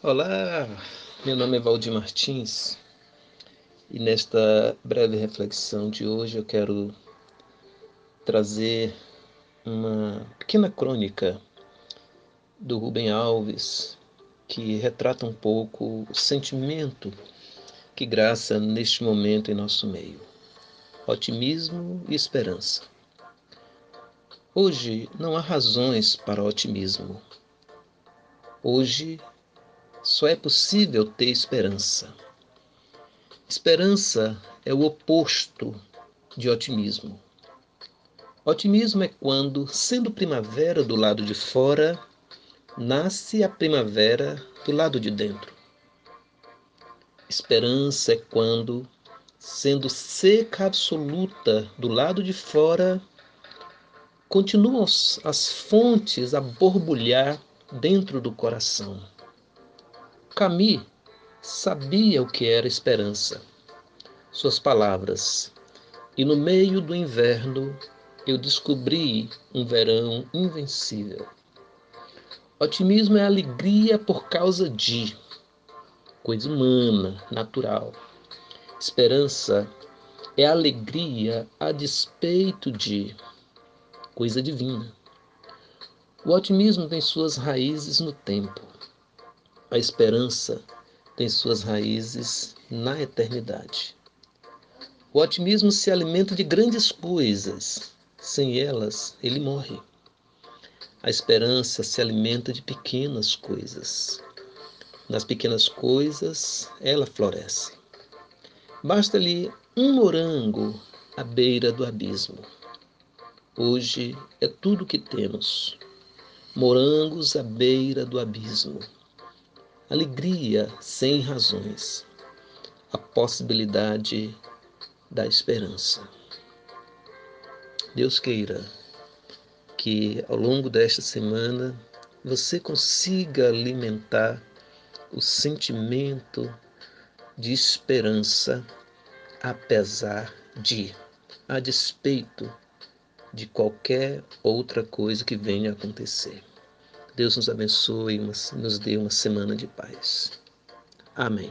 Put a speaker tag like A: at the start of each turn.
A: Olá, meu nome é Valdir Martins e nesta breve reflexão de hoje eu quero trazer uma pequena crônica do Rubem Alves que retrata um pouco o sentimento que graça neste momento em nosso meio: otimismo e esperança. Hoje não há razões para otimismo. Hoje só é possível ter esperança. Esperança é o oposto de otimismo. Otimismo é quando, sendo primavera do lado de fora, nasce a primavera do lado de dentro. Esperança é quando, sendo seca absoluta do lado de fora, continuam as fontes a borbulhar dentro do coração. Camille sabia o que era esperança. Suas palavras. E no meio do inverno eu descobri um verão invencível. Otimismo é alegria por causa de coisa humana, natural. Esperança é alegria a despeito de coisa divina. O otimismo tem suas raízes no tempo. A esperança tem suas raízes na eternidade. O otimismo se alimenta de grandes coisas. Sem elas, ele morre. A esperança se alimenta de pequenas coisas. Nas pequenas coisas, ela floresce. Basta-lhe um morango à beira do abismo. Hoje é tudo o que temos. Morangos à beira do abismo. Alegria sem razões. A possibilidade da esperança. Deus queira que ao longo desta semana você consiga alimentar o sentimento de esperança, apesar de, a despeito de qualquer outra coisa que venha a acontecer. Deus nos abençoe e nos dê uma semana de paz. Amém.